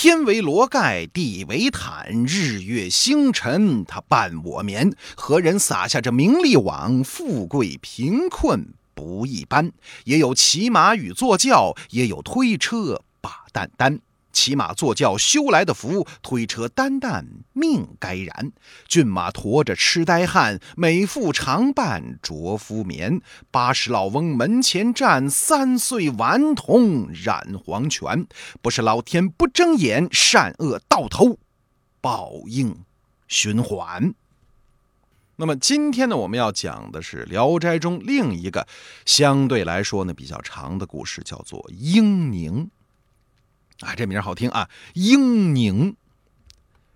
天为罗盖，地为毯，日月星辰他伴我眠。何人撒下这名利网？富贵贫困不一般。也有骑马与坐轿，也有推车把担担。骑马坐轿修来的福，推车担担命该然。骏马驮着痴呆汉，美妇常伴着夫眠。八十老翁门前站，三岁顽童染黄泉。不是老天不睁眼，善恶到头报应循环。那么今天呢，我们要讲的是《聊斋》中另一个相对来说呢比较长的故事，叫做婴宁。啊，这名好听啊！英宁，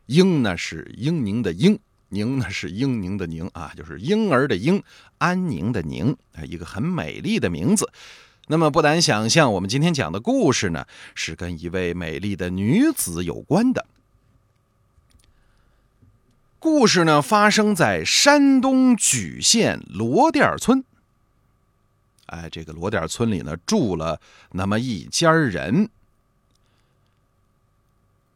英呢是英宁的英，宁呢是英宁的宁啊，就是婴儿的婴，安宁的宁，啊，一个很美丽的名字。那么不难想象，我们今天讲的故事呢，是跟一位美丽的女子有关的。故事呢，发生在山东莒县罗店村。哎，这个罗店村里呢，住了那么一家人。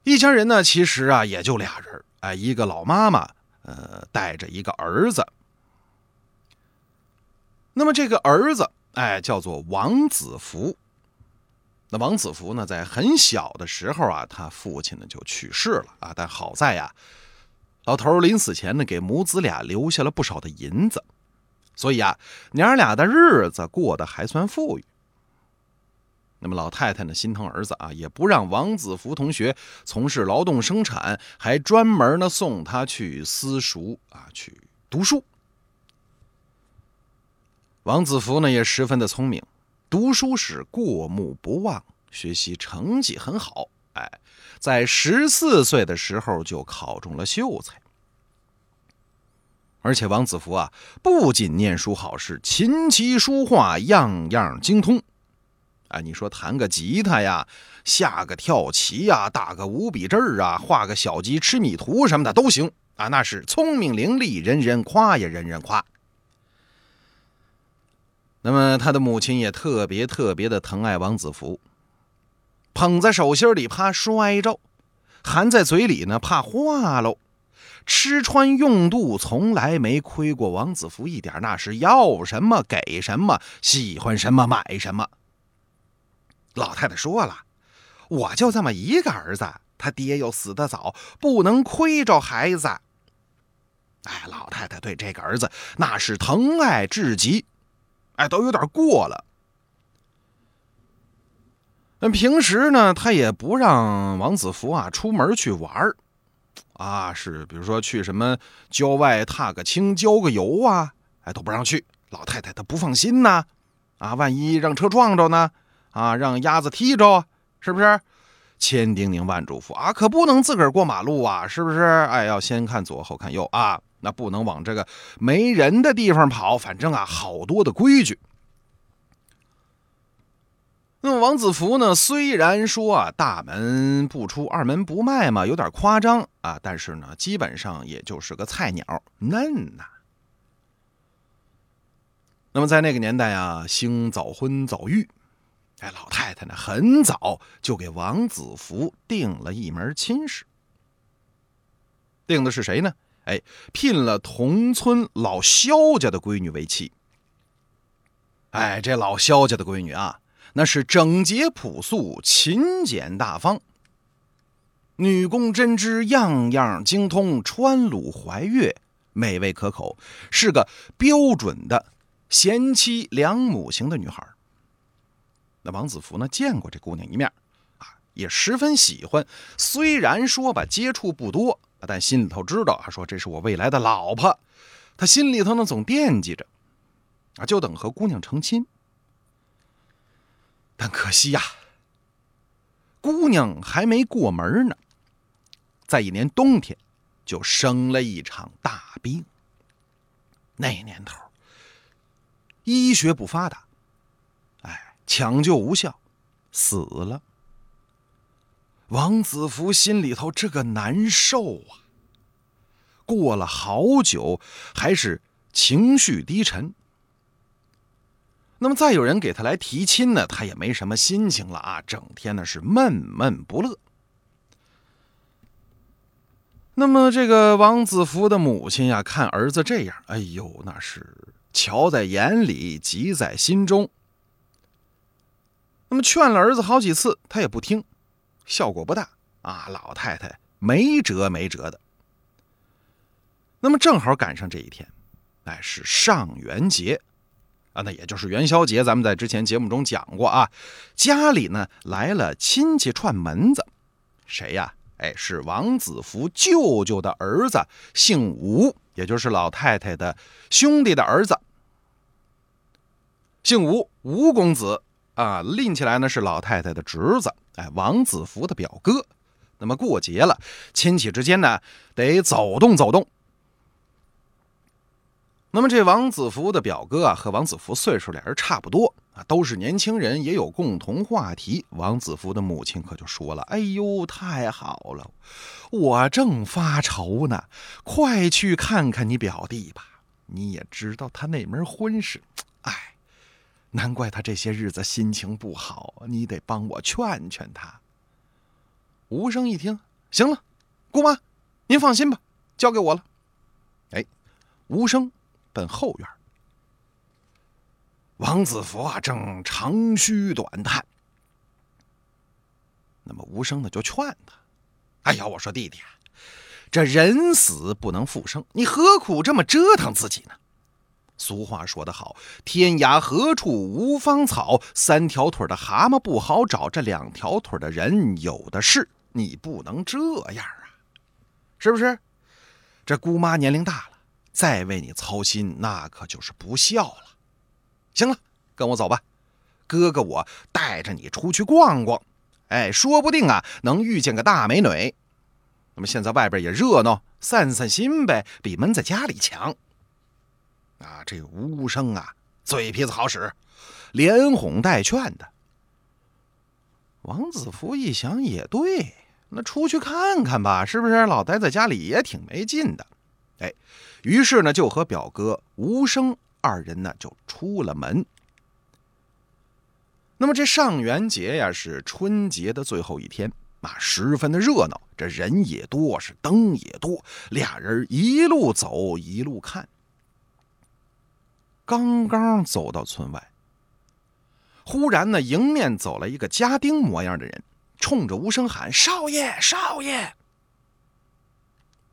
一家人呢，其实啊也就俩人哎，一个老妈妈，呃，带着一个儿子。那么这个儿子，哎，叫做王子福。那王子福呢，在很小的时候啊，他父亲呢就去世了啊。但好在呀，老头临死前呢，给母子俩留下了不少的银子，所以啊，娘俩的日子过得还算富裕。那么老太太呢，心疼儿子啊，也不让王子福同学从事劳动生产，还专门呢送他去私塾啊去读书。王子福呢也十分的聪明，读书是过目不忘，学习成绩很好。哎，在十四岁的时候就考中了秀才。而且王子福啊，不仅念书好，是琴棋书画样样精通。啊，你说弹个吉他呀，下个跳棋呀，打个五笔字儿啊，画个小鸡吃米图什么的都行啊，那是聪明伶俐，人人夸呀，人人夸。那么他的母亲也特别特别的疼爱王子福，捧在手心里怕摔着，含在嘴里呢怕化喽，吃穿用度从来没亏过王子福一点，那是要什么给什么，喜欢什么买什么。老太太说了：“我就这么一个儿子，他爹又死得早，不能亏着孩子。”哎，老太太对这个儿子那是疼爱至极，哎，都有点过了。那平时呢，他也不让王子福啊出门去玩啊，是比如说去什么郊外踏个青、郊个游啊，哎，都不让去。老太太她不放心呐，啊，万一让车撞着呢？啊，让鸭子踢着，是不是？千叮咛万嘱咐啊，可不能自个儿过马路啊，是不是？哎，要先看左后看右啊，那不能往这个没人的地方跑。反正啊，好多的规矩。那么王子福呢，虽然说，大门不出二门不迈嘛，有点夸张啊，但是呢，基本上也就是个菜鸟，嫩呐。那么在那个年代啊，兴早婚早育。哎，老太太呢，很早就给王子福定了一门亲事。定的是谁呢？哎，聘了同村老肖家的闺女为妻。哎，这老肖家的闺女啊，那是整洁朴素、勤俭大方，女工针织样样精通，穿鲁怀乐，美味可口，是个标准的贤妻良母型的女孩。那王子福呢？见过这姑娘一面，啊，也十分喜欢。虽然说吧，接触不多，但心里头知道啊，说这是我未来的老婆。他心里头呢，总惦记着，啊，就等和姑娘成亲。但可惜呀，姑娘还没过门呢，在一年冬天，就生了一场大病。那年头，医学不发达。抢救无效，死了。王子福心里头这个难受啊。过了好久，还是情绪低沉。那么再有人给他来提亲呢，他也没什么心情了啊，整天呢是闷闷不乐。那么这个王子福的母亲呀，看儿子这样，哎呦，那是瞧在眼里，急在心中。那么劝了儿子好几次，他也不听，效果不大啊。老太太没辙没辙的。那么正好赶上这一天，哎，是上元节啊，那也就是元宵节。咱们在之前节目中讲过啊，家里呢来了亲戚串门子，谁呀？哎，是王子福舅舅的儿子，姓吴，也就是老太太的兄弟的儿子，姓吴，吴公子啊，拎起来呢是老太太的侄子，哎，王子福的表哥。那么过节了，亲戚之间呢得走动走动。那么这王子福的表哥啊，和王子福岁数俩人差不多啊，都是年轻人，也有共同话题。王子福的母亲可就说了：“哎呦，太好了，我正发愁呢，快去看看你表弟吧。你也知道他那门婚事，难怪他这些日子心情不好。你得帮我劝劝他。”吴生一听，行了，姑妈，您放心吧，交给我了。哎，吴生。奔后院，王子福啊正长吁短叹。那么吴生呢就劝他：“哎呀，我说弟弟啊，这人死不能复生，你何苦这么折腾自己呢？俗话说得好，天涯何处无芳草，三条腿的蛤蟆不好找，这两条腿的人有的是，你不能这样啊，是不是？这姑妈年龄大了。”再为你操心，那可就是不孝了。行了，跟我走吧，哥哥我带着你出去逛逛。哎，说不定啊，能遇见个大美女。那么现在外边也热闹，散散心呗，比闷在家里强。啊，这吴生啊，嘴皮子好使，连哄带劝的。王子福一想也对，那出去看看吧，是不是？老待在家里也挺没劲的。哎，于是呢，就和表哥吴生二人呢就出了门。那么这上元节呀，是春节的最后一天啊，十分的热闹，这人也多，是灯也多。俩人一路走一路看，刚刚走到村外，忽然呢，迎面走来一个家丁模样的人，冲着吴生喊：“少爷，少爷！”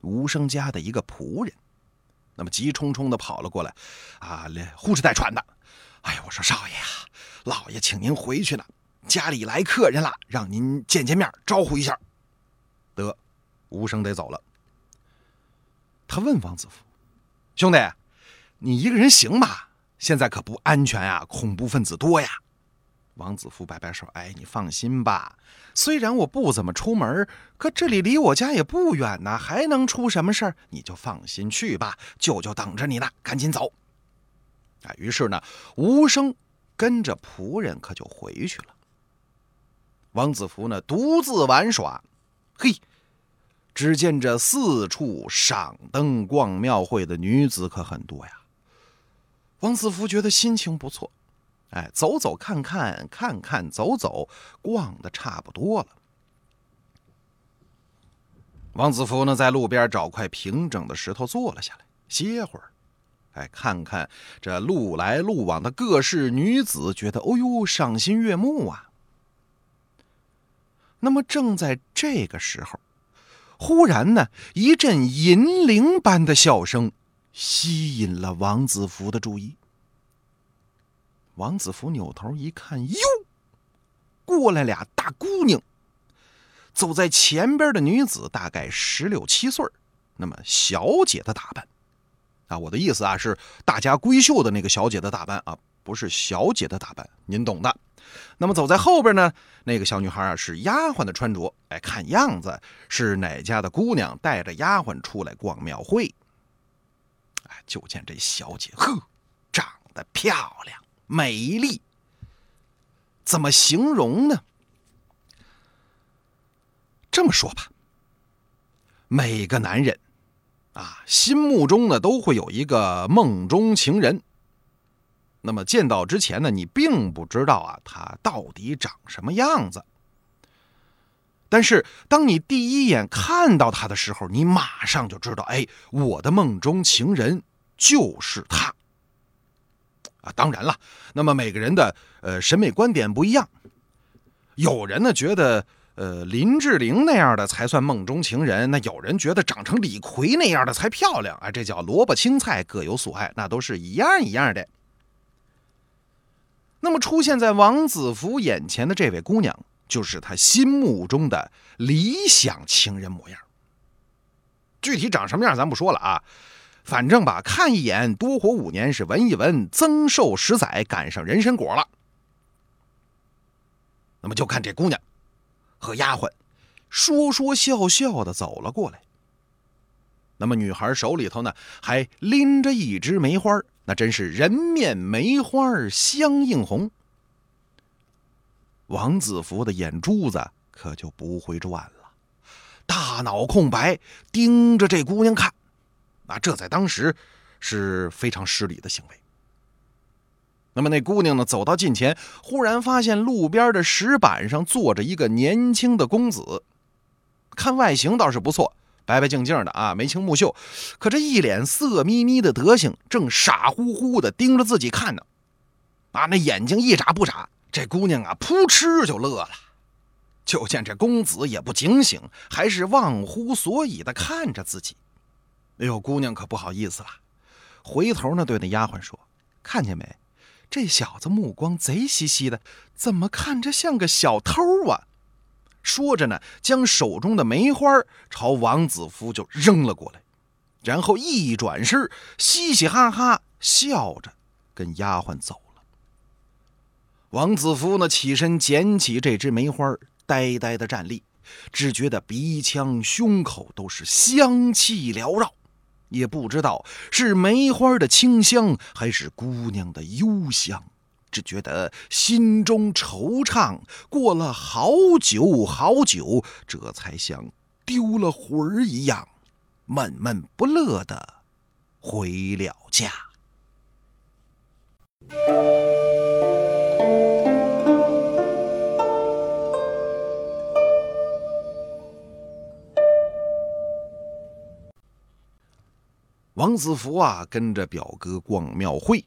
吴生家的一个仆人，那么急冲冲的跑了过来，啊，连呼哧带喘的。哎呀，我说少爷啊，老爷请您回去了，家里来客人了，让您见见面，招呼一下。得，吴生得走了。他问王子福：“兄弟，你一个人行吗？现在可不安全呀，恐怖分子多呀。”王子福摆摆手：“哎，你放心吧。虽然我不怎么出门，可这里离我家也不远呢，还能出什么事儿？你就放心去吧，舅舅等着你呢，赶紧走。”啊，于是呢，吴生跟着仆人可就回去了。王子福呢，独自玩耍。嘿，只见这四处赏灯逛庙会的女子可很多呀。王子福觉得心情不错。哎，走走看看，看看走走，逛的差不多了。王子福呢，在路边找块平整的石头坐了下来，歇会儿。哎，看看这路来路往的各式女子，觉得哦呦，赏心悦目啊。那么正在这个时候，忽然呢，一阵银铃般的笑声吸引了王子福的注意。王子福扭头一看，哟，过来俩大姑娘。走在前边的女子大概十六七岁那么小姐的打扮啊，我的意思啊是大家闺秀的那个小姐的打扮啊，不是小姐的打扮，您懂的。那么走在后边呢，那个小女孩啊是丫鬟的穿着，哎，看样子是哪家的姑娘带着丫鬟出来逛庙会。就见这小姐，呵，长得漂亮。美丽，怎么形容呢？这么说吧，每个男人啊，心目中呢都会有一个梦中情人。那么见到之前呢，你并不知道啊，他到底长什么样子。但是当你第一眼看到他的时候，你马上就知道，哎，我的梦中情人就是他。啊，当然了，那么每个人的呃审美观点不一样，有人呢觉得呃林志玲那样的才算梦中情人，那有人觉得长成李逵那样的才漂亮啊，这叫萝卜青菜各有所爱，那都是一样一样的。那么出现在王子服眼前的这位姑娘，就是他心目中的理想情人模样。具体长什么样咱不说了啊。反正吧，看一眼多活五年，是闻一闻增寿十载，赶上人参果了。那么就看这姑娘和丫鬟说说笑笑的走了过来。那么女孩手里头呢，还拎着一支梅花，那真是人面梅花相映红。王子服的眼珠子可就不会转了，大脑空白，盯着这姑娘看。啊，这在当时是非常失礼的行为。那么那姑娘呢，走到近前，忽然发现路边的石板上坐着一个年轻的公子，看外形倒是不错，白白净净的啊，眉清目秀。可这一脸色眯眯的德行，正傻乎乎的盯着自己看呢。啊，那眼睛一眨不眨。这姑娘啊，扑哧就乐了。就见这公子也不警醒，还是忘乎所以的看着自己。哎呦，姑娘可不好意思了，回头呢对那丫鬟说：“看见没，这小子目光贼兮兮的，怎么看着像个小偷啊？”说着呢，将手中的梅花朝王子夫就扔了过来，然后一转身，嘻嘻哈哈笑着跟丫鬟走了。王子夫呢起身捡起这只梅花，呆呆的站立，只觉得鼻腔、胸口都是香气缭绕。也不知道是梅花的清香还是姑娘的幽香，只觉得心中惆怅。过了好久好久，这才像丢了魂儿一样，闷闷不乐的回了家。王子福啊，跟着表哥逛庙会。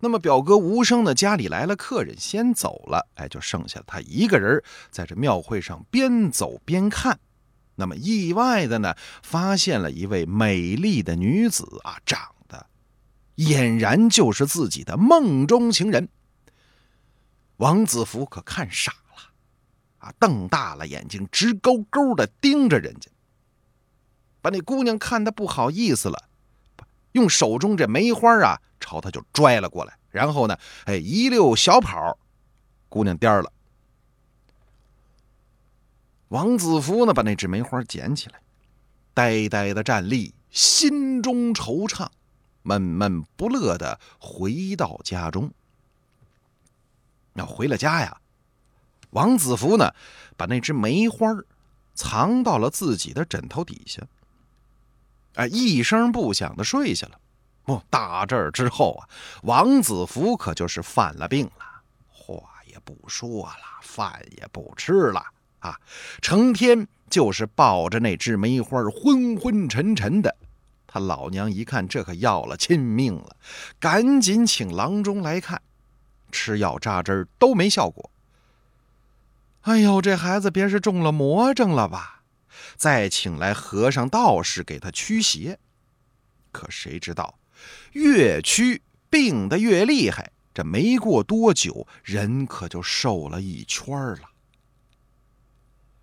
那么表哥无声的家里来了客人，先走了，哎，就剩下他一个人在这庙会上边走边看。那么意外的呢，发现了一位美丽的女子啊，长得俨然就是自己的梦中情人。王子福可看傻了，啊，瞪大了眼睛，直勾勾的盯着人家。把那姑娘看得不好意思了，用手中这梅花啊朝他就拽了过来，然后呢，哎，一溜小跑，姑娘颠了。王子福呢把那只梅花捡起来，呆呆的站立，心中惆怅，闷闷不乐的回到家中。那回了家呀，王子福呢把那只梅花藏到了自己的枕头底下。哎，一声不响的睡下了。哦，打这儿之后啊，王子服可就是犯了病了，话也不说了，饭也不吃了啊，成天就是抱着那只梅花昏昏沉沉的。他老娘一看，这可要了亲命了，赶紧请郎中来看，吃药扎针都没效果。哎呦，这孩子别是中了魔怔了吧？再请来和尚道士给他驱邪，可谁知道，越驱病得越厉害。这没过多久，人可就瘦了一圈了，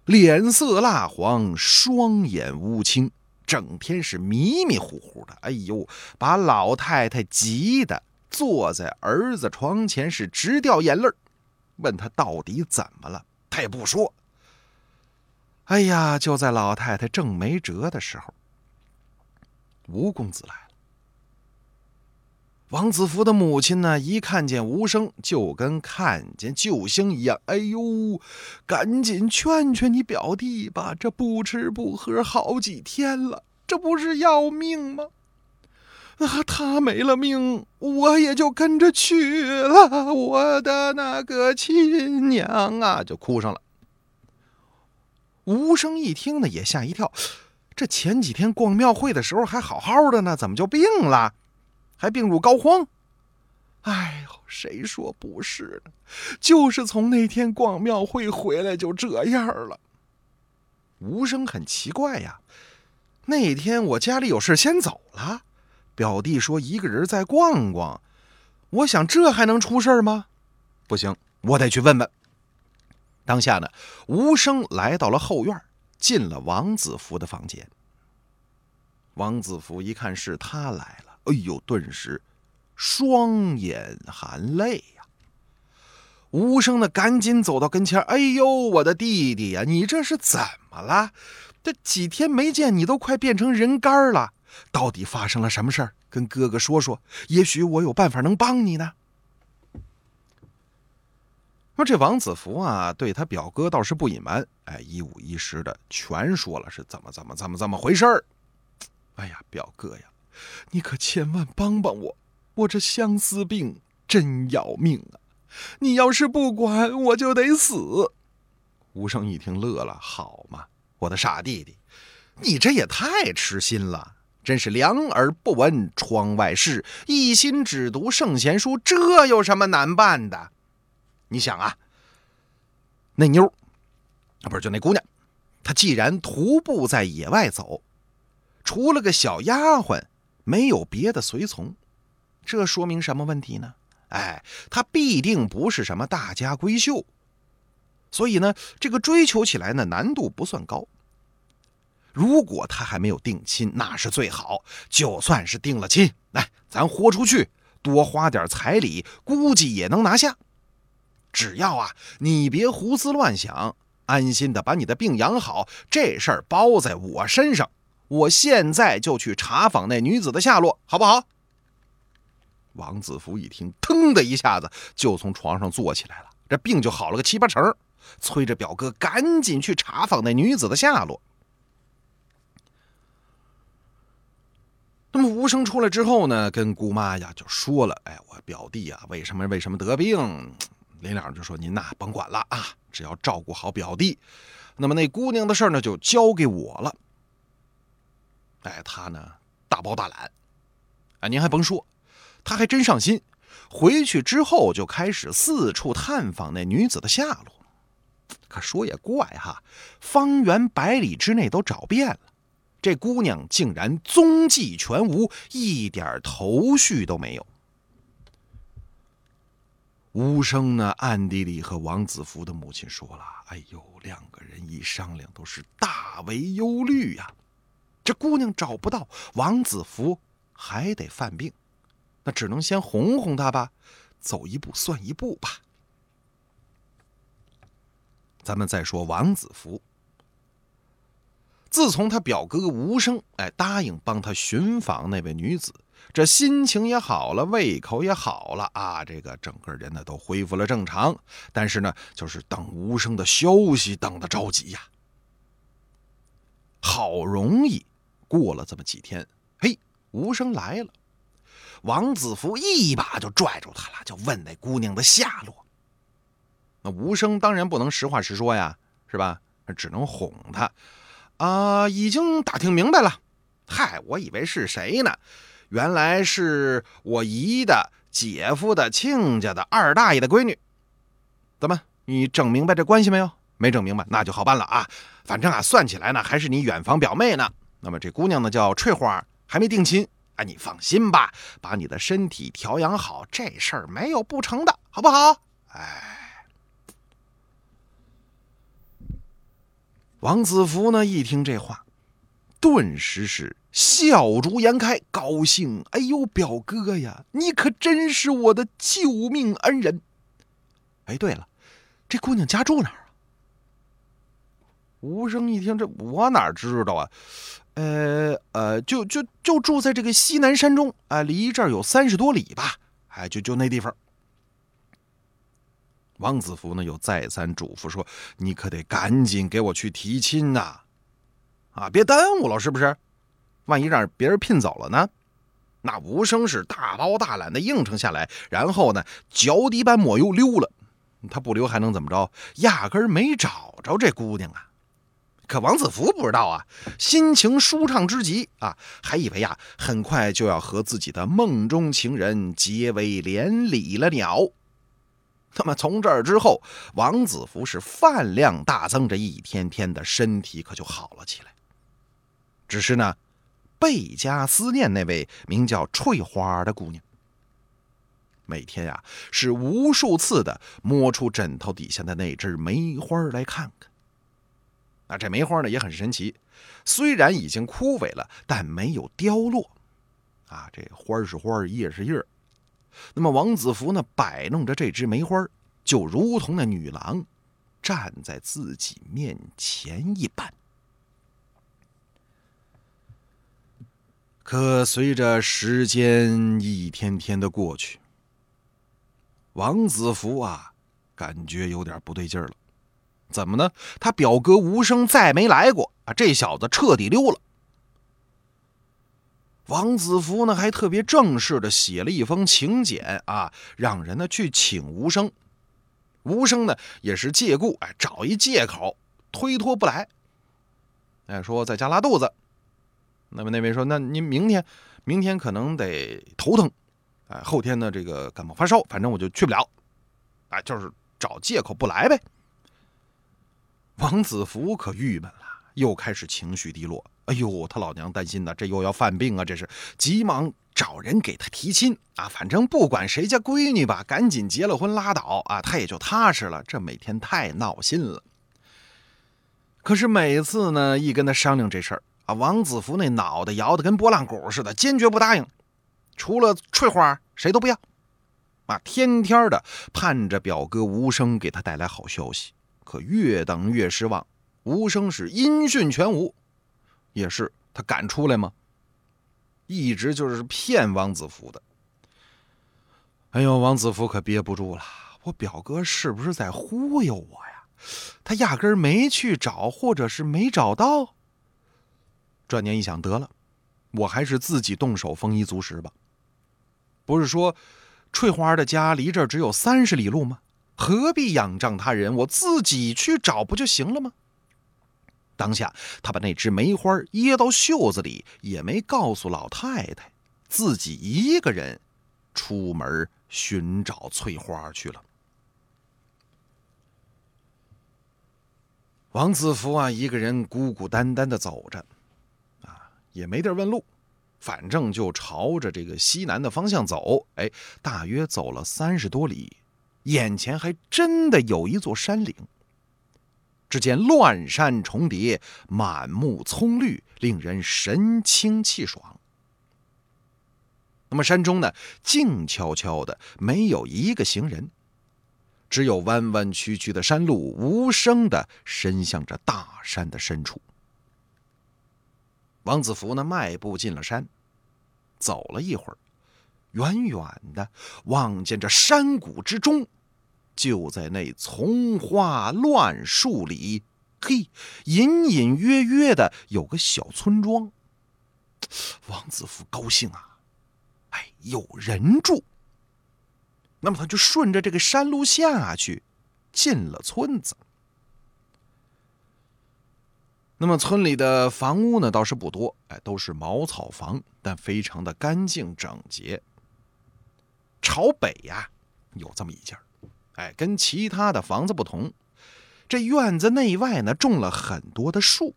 脸色蜡黄，双眼乌青，整天是迷迷糊糊的。哎呦，把老太太急的坐在儿子床前是直掉眼泪问他到底怎么了，他也不说。哎呀！就在老太太正没辙的时候，吴公子来了。王子福的母亲呢，一看见吴生，就跟看见救星一样。哎呦，赶紧劝劝你表弟吧，这不吃不喝好几天了，这不是要命吗？啊，他没了命，我也就跟着去了。我的那个亲娘啊，就哭上了。吴生一听呢，也吓一跳。这前几天逛庙会的时候还好好的呢，怎么就病了？还病入膏肓？哎呦，谁说不是呢？就是从那天逛庙会回来就这样了。吴生很奇怪呀，那天我家里有事先走了，表弟说一个人再逛逛，我想这还能出事吗？不行，我得去问问。当下呢，无声来到了后院，进了王子福的房间。王子福一看是他来了，哎呦，顿时双眼含泪呀。无声呢，赶紧走到跟前，哎呦，我的弟弟呀，你这是怎么了？这几天没见，你都快变成人干了，到底发生了什么事儿？跟哥哥说说，也许我有办法能帮你呢。说这王子福啊，对他表哥倒是不隐瞒，哎，一五一十的全说了是怎么怎么怎么怎么回事儿。哎呀，表哥呀，你可千万帮帮我，我这相思病真要命啊！你要是不管，我就得死。吴生一听乐了，好嘛，我的傻弟弟，你这也太痴心了，真是两耳不闻窗外事，一心只读圣贤书，这有什么难办的？你想啊，那妞啊，不是就那姑娘，她既然徒步在野外走，除了个小丫鬟，没有别的随从，这说明什么问题呢？哎，她必定不是什么大家闺秀，所以呢，这个追求起来呢难度不算高。如果她还没有定亲，那是最好；就算是定了亲，来，咱豁出去，多花点彩礼，估计也能拿下。只要啊，你别胡思乱想，安心的把你的病养好，这事儿包在我身上。我现在就去查访那女子的下落，好不好？王子福一听，腾的一下子就从床上坐起来了，这病就好了个七八成，催着表哥赶紧去查访那女子的下落。那么吴生出来之后呢，跟姑妈呀就说了：“哎，我表弟啊，为什么为什么得病？”临了就说：“您呐，甭管了啊，只要照顾好表弟，那么那姑娘的事呢，就交给我了。”哎，他呢大包大揽，啊，您还甭说，他还真上心。回去之后就开始四处探访那女子的下落。可说也怪哈，方圆百里之内都找遍了，这姑娘竟然踪迹全无，一点头绪都没有。吴生呢，暗地里和王子福的母亲说了：“哎呦，两个人一商量，都是大为忧虑呀。这姑娘找不到，王子福还得犯病，那只能先哄哄他吧，走一步算一步吧。咱们再说王子福，自从他表哥吴生哎答应帮他寻访那位女子。”这心情也好了，胃口也好了啊！这个整个人呢都恢复了正常，但是呢，就是等无声的消息，等的着急呀。好容易过了这么几天，嘿，无声来了，王子福一把就拽住他了，就问那姑娘的下落。那无声当然不能实话实说呀，是吧？只能哄他啊，已经打听明白了。嗨，我以为是谁呢？原来是我姨的姐夫的亲家的二大爷的闺女，怎么？你整明白这关系没有？没整明白，那就好办了啊！反正啊，算起来呢，还是你远房表妹呢。那么这姑娘呢，叫翠花，还没定亲。哎，你放心吧，把你的身体调养好，这事儿没有不成的，好不好？哎，王子福呢，一听这话。顿时是笑逐颜开，高兴。哎呦，表哥呀，你可真是我的救命恩人！哎，对了，这姑娘家住哪啊？吴生一听，这我哪知道啊？呃呃，就就就住在这个西南山中啊，离这儿有三十多里吧？哎，就就那地方。王子福呢，又再三嘱咐说：“你可得赶紧给我去提亲呐！”啊，别耽误了，是不是？万一让别人聘走了呢？那吴生是大包大揽的应承下来，然后呢，脚底板抹油溜了。他不溜还能怎么着？压根儿没找着这姑娘啊！可王子福不知道啊，心情舒畅之极啊，还以为呀，很快就要和自己的梦中情人结为连理了鸟。那么从这儿之后，王子福是饭量大增，这一天天的身体可就好了起来。只是呢，倍加思念那位名叫翠花的姑娘。每天呀，是无数次的摸出枕头底下的那只梅花来看看。那这梅花呢也很神奇，虽然已经枯萎了，但没有凋落。啊，这花是花，叶是叶。那么王子福呢摆弄着这只梅花，就如同那女郎站在自己面前一般。可随着时间一天天的过去，王子福啊，感觉有点不对劲儿了。怎么呢？他表哥无声再没来过啊！这小子彻底溜了。王子福呢，还特别正式的写了一封请柬啊，让人呢去请无声。无声呢，也是借故哎，找一借口推脱不来。哎，说在家拉肚子。那么那位说，那您明天，明天可能得头疼，哎，后天呢这个感冒发烧，反正我就去不了。哎，就是找借口不来呗。王子福可郁闷了，又开始情绪低落。哎呦，他老娘担心呢，这又要犯病啊！这是急忙找人给他提亲啊，反正不管谁家闺女吧，赶紧结了婚拉倒啊，他也就踏实了。这每天太闹心了。可是每次呢，一跟他商量这事儿啊，王子福那脑袋摇得跟拨浪鼓似的，坚决不答应。除了翠花，谁都不要。啊，天天的盼着表哥无声给他带来好消息。可越等越失望，无声是音讯全无，也是他敢出来吗？一直就是骗王子福的。哎呦，王子福可憋不住了，我表哥是不是在忽悠我呀？他压根儿没去找，或者是没找到。转念一想，得了，我还是自己动手丰衣足食吧。不是说翠花的家离这儿只有三十里路吗？何必仰仗他人？我自己去找不就行了吗？当下，他把那只梅花掖到袖子里，也没告诉老太太，自己一个人出门寻找翠花去了。王子福啊，一个人孤孤单单的走着，也没地儿问路，反正就朝着这个西南的方向走。哎，大约走了三十多里。眼前还真的有一座山岭。只见乱山重叠，满目葱绿，令人神清气爽。那么山中呢，静悄悄的，没有一个行人，只有弯弯曲曲的山路，无声的伸向着大山的深处。王子福呢，迈步进了山，走了一会儿。远远的望见这山谷之中，就在那丛花乱树里，嘿，隐隐约约的有个小村庄。王子福高兴啊，哎，有人住。那么他就顺着这个山路下去，进了村子。那么村里的房屋呢，倒是不多，哎，都是茅草房，但非常的干净整洁。朝北呀，有这么一家哎，跟其他的房子不同，这院子内外呢种了很多的树，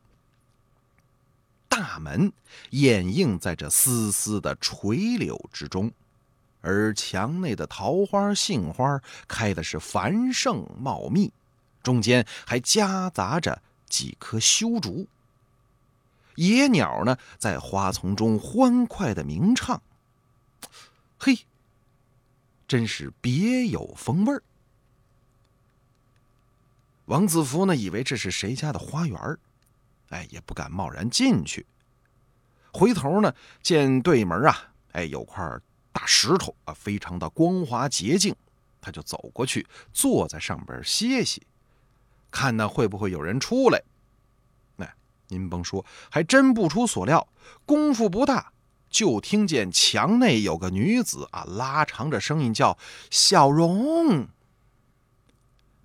大门掩映在这丝丝的垂柳之中，而墙内的桃花、杏花开的是繁盛茂密，中间还夹杂着几棵修竹，野鸟呢在花丛中欢快的鸣唱，嘿。真是别有风味儿。王子福呢，以为这是谁家的花园哎，也不敢贸然进去。回头呢，见对门啊，哎，有块大石头啊，非常的光滑洁净，他就走过去，坐在上边歇息，看那会不会有人出来。哎，您甭说，还真不出所料，功夫不大。就听见墙内有个女子啊，拉长着声音叫“小荣”。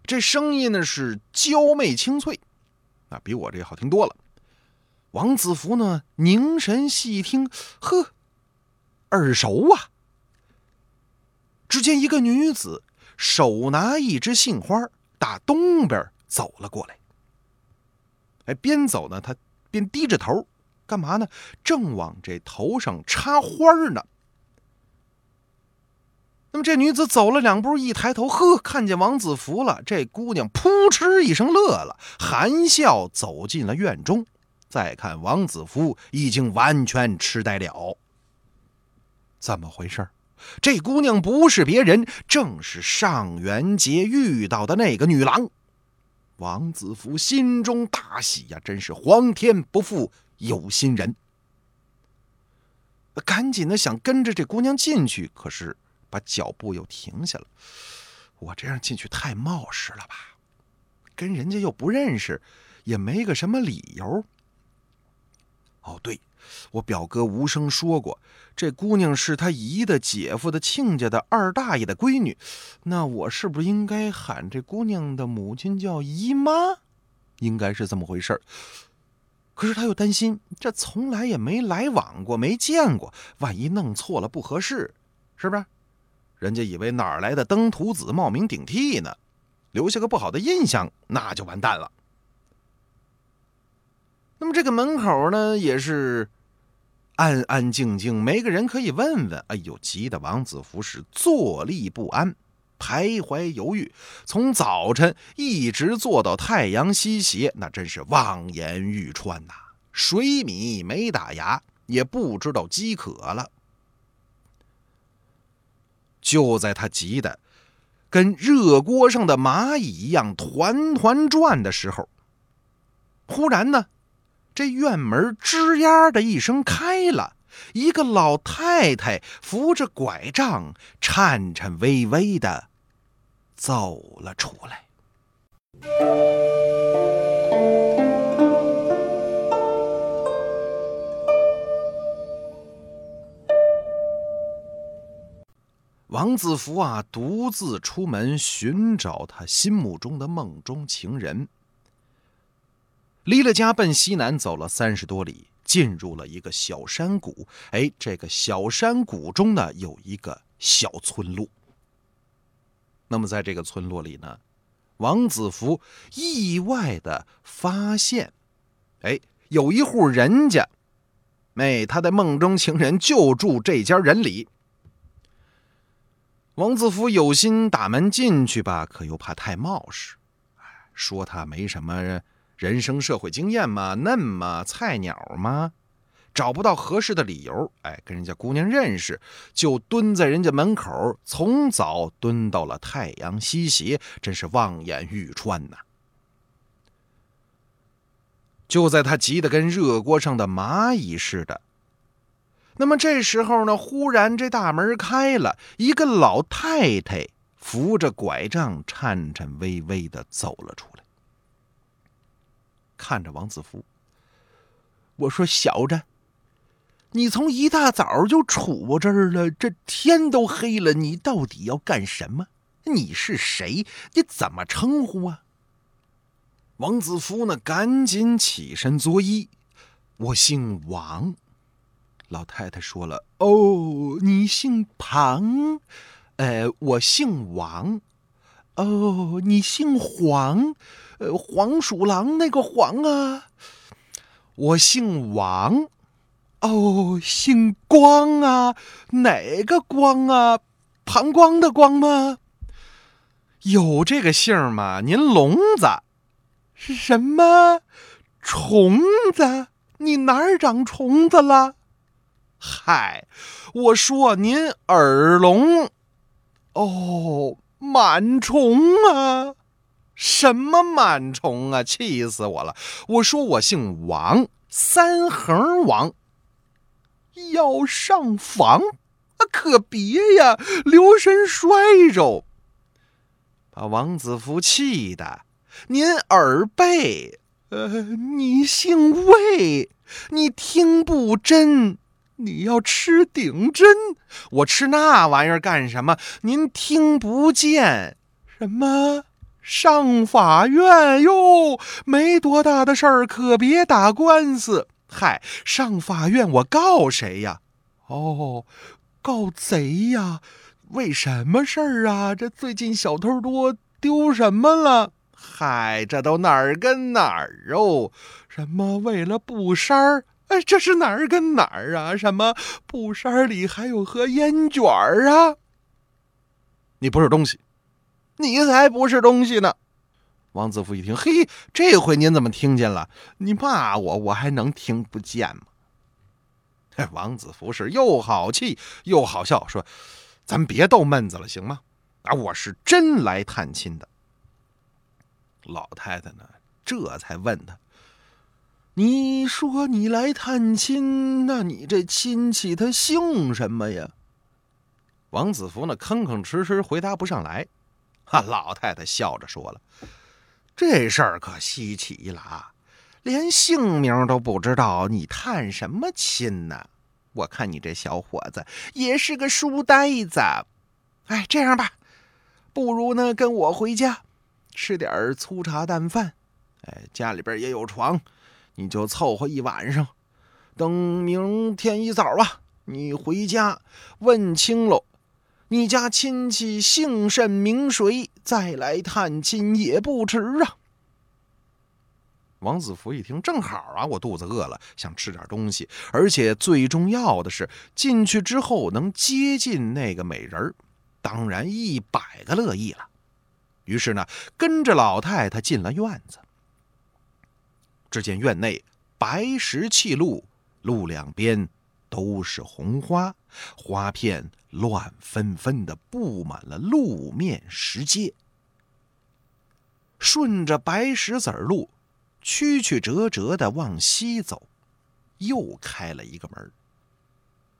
这声音呢是娇媚清脆，那比我这好听多了。王子服呢，凝神细听，呵，耳熟啊！只见一个女子手拿一枝杏花，打东边走了过来。哎，边走呢，他边低着头，干嘛呢？正往这头上插花呢。那么这女子走了两步，一抬头，呵，看见王子服了。这姑娘扑哧一声乐了，含笑走进了院中。再看王子服，已经完全痴呆了。怎么回事？这姑娘不是别人，正是上元节遇到的那个女郎。王子服心中大喜呀，真是皇天不负有心人。赶紧的想跟着这姑娘进去，可是把脚步又停下了。我这样进去太冒失了吧？跟人家又不认识，也没个什么理由。哦，对。我表哥无声说过，这姑娘是他姨的姐夫的亲家的二大爷的闺女，那我是不是应该喊这姑娘的母亲叫姨妈？应该是这么回事儿可是他又担心，这从来也没来往过，没见过，万一弄错了不合适，是不是？人家以为哪儿来的登徒子冒名顶替呢，留下个不好的印象，那就完蛋了。那么这个门口呢，也是。安安静静，没个人可以问问。哎呦，急得王子服是坐立不安，徘徊犹豫，从早晨一直坐到太阳西斜，那真是望眼欲穿呐。水米没打牙，也不知道饥渴了。就在他急得跟热锅上的蚂蚁一样团团转的时候，忽然呢。这院门吱呀的一声开了，一个老太太扶着拐杖，颤颤巍巍的走了出来。王子福啊，独自出门寻找他心目中的梦中情人。离了家，奔西南走了三十多里，进入了一个小山谷。哎，这个小山谷中呢，有一个小村落。那么，在这个村落里呢，王子福意外的发现，哎，有一户人家，哎，他的梦中情人就住这家人里。王子福有心打门进去吧，可又怕太冒失，说他没什么。人生社会经验嘛，嫩嘛，菜鸟嘛，找不到合适的理由，哎，跟人家姑娘认识，就蹲在人家门口，从早蹲到了太阳西斜，真是望眼欲穿呐。就在他急得跟热锅上的蚂蚁似的，那么这时候呢，忽然这大门开了，一个老太太扶着拐杖，颤颤巍巍的走了出来。看着王子服，我说：“小子，你从一大早就杵这儿了，这天都黑了，你到底要干什么？你是谁？你怎么称呼啊？”王子服呢，赶紧起身作揖：“我姓王。”老太太说了：“哦，你姓庞？呃，我姓王。哦，你姓黄？”呃，黄鼠狼那个黄啊，我姓王，哦，姓光啊，哪个光啊？膀胱的光吗？有这个姓吗？您聋子？是什么？虫子？你哪儿长虫子了？嗨，我说您耳聋，哦，螨虫啊。什么螨虫啊！气死我了！我说我姓王，三横王。要上房啊？可别呀！留神摔着。把王子服气的。您耳背，呃，你姓魏，你听不真。你要吃顶针，我吃那玩意儿干什么？您听不见什么？上法院哟，没多大的事儿，可别打官司。嗨，上法院我告谁呀？哦，告贼呀？为什么事儿啊？这最近小偷多，丢什么了？嗨，这都哪儿跟哪儿哦？什么为了布衫儿？哎，这是哪儿跟哪儿啊？什么布衫里还有盒烟卷儿啊？你不是东西，你才不是东西呢！王子福一听，嘿，这回您怎么听见了？你骂我，我还能听不见吗？王子福是又好气又好笑，说：“咱别逗闷子了，行吗？啊，我是真来探亲的。”老太太呢，这才问他：“你说你来探亲，那你这亲戚他姓什么呀？”王子福呢，吭吭哧哧回答不上来。哈，老太太笑着说了：“这事儿可稀奇了啊，连姓名都不知道，你探什么亲呢？我看你这小伙子也是个书呆子。哎，这样吧，不如呢跟我回家吃点粗茶淡饭。哎，家里边也有床，你就凑合一晚上。等明天一早啊，你回家问清喽。”你家亲戚姓甚名谁？再来探亲也不迟啊！王子福一听，正好啊，我肚子饿了，想吃点东西，而且最重要的是进去之后能接近那个美人儿当然一百个乐意了。于是呢，跟着老太太进了院子。只见院内白石砌路，路两边。都是红花，花片乱纷纷的布满了路面石阶。顺着白石子儿路，曲曲折折的往西走，又开了一个门。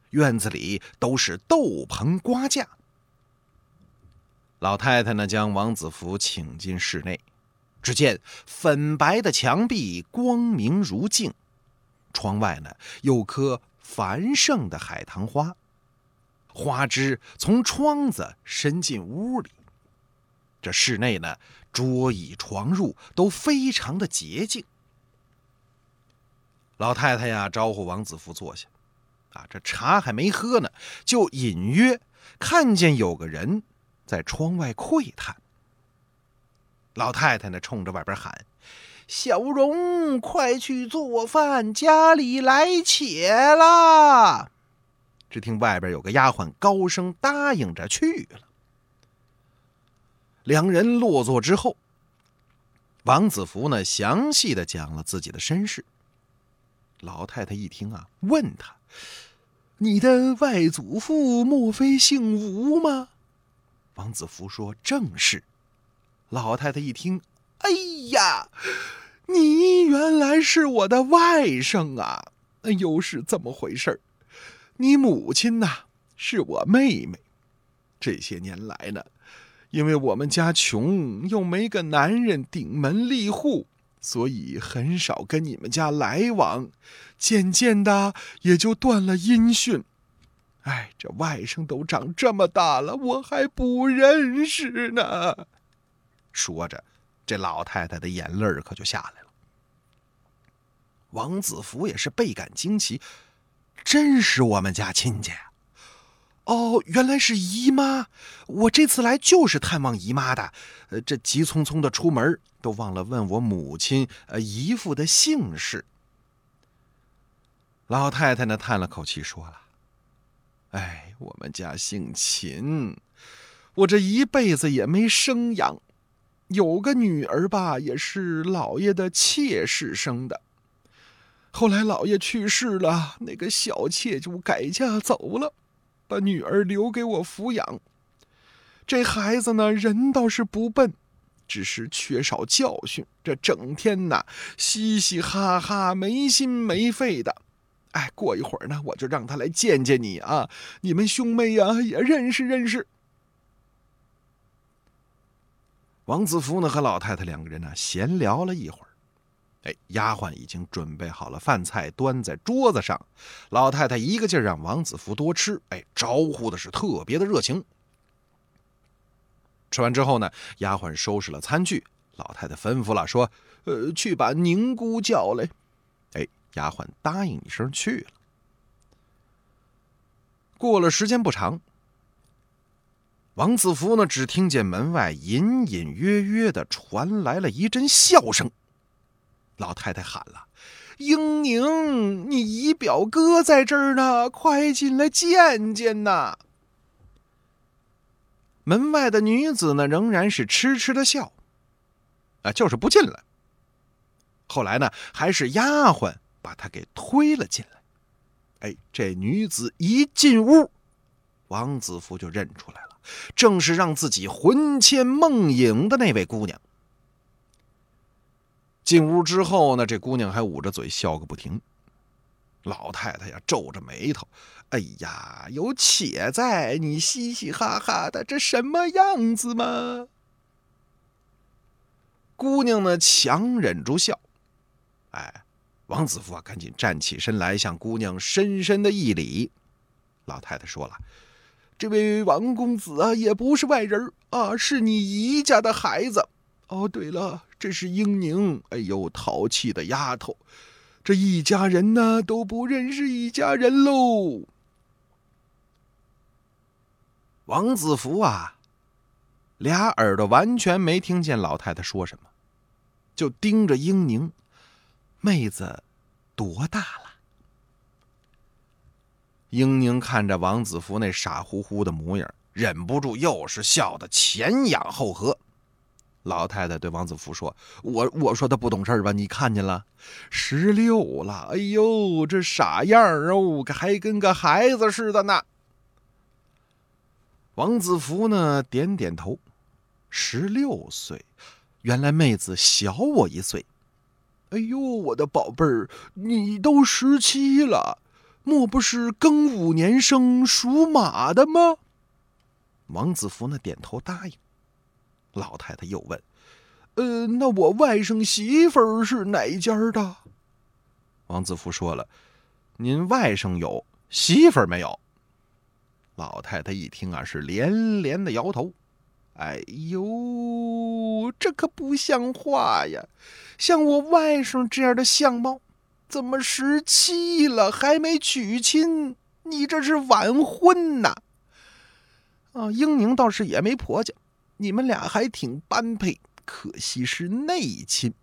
院子里都是斗棚瓜架。老太太呢，将王子福请进室内，只见粉白的墙壁光明如镜，窗外呢有棵。繁盛的海棠花，花枝从窗子伸进屋里。这室内呢，桌椅床褥都非常的洁净。老太太呀，招呼王子福坐下。啊，这茶还没喝呢，就隐约看见有个人在窗外窥探。老太太呢，冲着外边喊。小荣，快去做饭，家里来且了。只听外边有个丫鬟高声答应着去了。两人落座之后，王子福呢详细的讲了自己的身世。老太太一听啊，问他：“你的外祖父莫非姓吴吗？”王子福说：“正是。”老太太一听。哎呀，你原来是我的外甥啊！又是怎么回事你母亲呐，是我妹妹。这些年来呢，因为我们家穷，又没个男人顶门立户，所以很少跟你们家来往，渐渐的也就断了音讯。哎，这外甥都长这么大了，我还不认识呢。说着。这老太太的眼泪可就下来了。王子福也是倍感惊奇，真是我们家亲家呀！哦，原来是姨妈，我这次来就是探望姨妈的。呃，这急匆匆的出门，都忘了问我母亲、呃姨父的姓氏。老太太呢，叹了口气，说了：“哎，我们家姓秦，我这一辈子也没生养。”有个女儿吧，也是老爷的妾室生的。后来老爷去世了，那个小妾就改嫁走了，把女儿留给我抚养。这孩子呢，人倒是不笨，只是缺少教训，这整天呢嘻嘻哈哈，没心没肺的。哎，过一会儿呢，我就让他来见见你啊，你们兄妹呀也认识认识。王子福呢和老太太两个人呢闲聊了一会儿，哎，丫鬟已经准备好了饭菜，端在桌子上。老太太一个劲儿让王子福多吃，哎，招呼的是特别的热情。吃完之后呢，丫鬟收拾了餐具，老太太吩咐了，说：“呃，去把宁姑叫来。”哎，丫鬟答应一声去了。过了时间不长，王子福呢，只听见门外隐隐约约的传来了一阵笑声。老太太喊了：“英宁，你姨表哥在这儿呢，快进来见见呐！”门外的女子呢，仍然是痴痴的笑，啊，就是不进来。后来呢，还是丫鬟把她给推了进来。哎，这女子一进屋，王子福就认出来了，正是让自己魂牵梦萦的那位姑娘。进屋之后呢，这姑娘还捂着嘴笑个不停。老太太呀，皱着眉头：“哎呀，有且在，你嘻嘻哈哈的，这什么样子嘛？”姑娘呢，强忍住笑。哎。王子服啊，赶紧站起身来，向姑娘深深的一礼。老太太说了：“这位王公子啊，也不是外人啊，是你姨家的孩子。哦，对了，这是英宁。哎呦，淘气的丫头，这一家人呢都不认识一家人喽。”王子服啊，俩耳朵完全没听见老太太说什么，就盯着英宁。妹子多大了？英宁看着王子福那傻乎乎的模样，忍不住又是笑得前仰后合。老太太对王子福说：“我我说他不懂事吧？你看见了，十六了。哎呦，这傻样儿哦，还跟个孩子似的呢。”王子福呢，点点头：“十六岁，原来妹子小我一岁。”哎呦，我的宝贝儿，你都十七了，莫不是庚午年生，属马的吗？王子福呢点头答应。老太太又问：“呃，那我外甥媳妇儿是哪家的？”王子福说了：“您外甥有媳妇儿没有？”老太太一听啊，是连连的摇头。哎呦，这可不像话呀！像我外甥这样的相貌，怎么十七了还没娶亲？你这是晚婚呐！啊，英宁倒是也没婆家，你们俩还挺般配，可惜是内亲。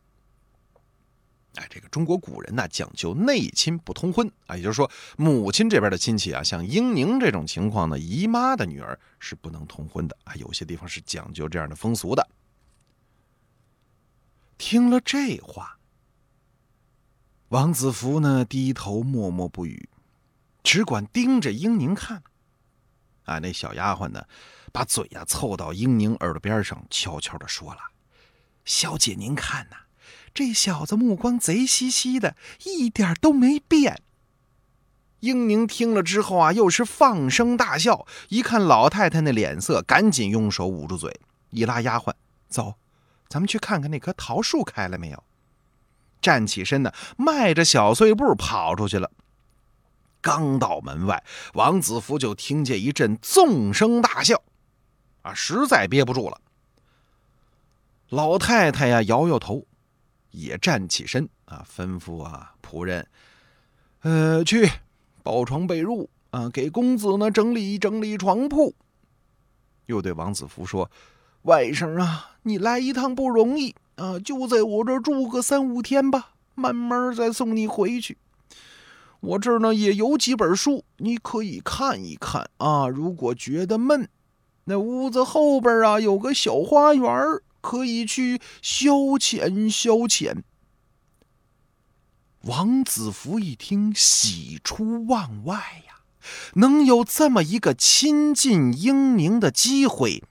哎，这个中国古人呢讲究内亲不通婚啊，也就是说，母亲这边的亲戚啊，像英宁这种情况呢，姨妈的女儿是不能通婚的啊。有些地方是讲究这样的风俗的。听了这话，王子福呢低头默默不语，只管盯着英宁看。啊，那小丫鬟呢，把嘴呀凑到英宁耳朵边上，悄悄的说了：“小姐，您看呐。”这小子目光贼兮兮的，一点都没变。英宁听了之后啊，又是放声大笑。一看老太太那脸色，赶紧用手捂住嘴，一拉丫鬟走，咱们去看看那棵桃树开了没有。站起身呢，迈着小碎步跑出去了。刚到门外，王子福就听见一阵纵声大笑，啊，实在憋不住了。老太太呀，摇摇头。也站起身啊，吩咐啊仆人，呃，去抱床被褥啊，给公子呢整理整理床铺。又对王子福说：“外甥啊，你来一趟不容易啊，就在我这住个三五天吧，慢慢再送你回去。我这儿呢也有几本书，你可以看一看啊。如果觉得闷，那屋子后边啊有个小花园。”可以去消遣消遣。王子服一听，喜出望外呀，能有这么一个亲近英明的机会，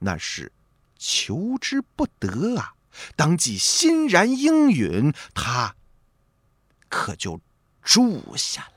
那是求之不得啊！当即欣然应允，他可就住下了。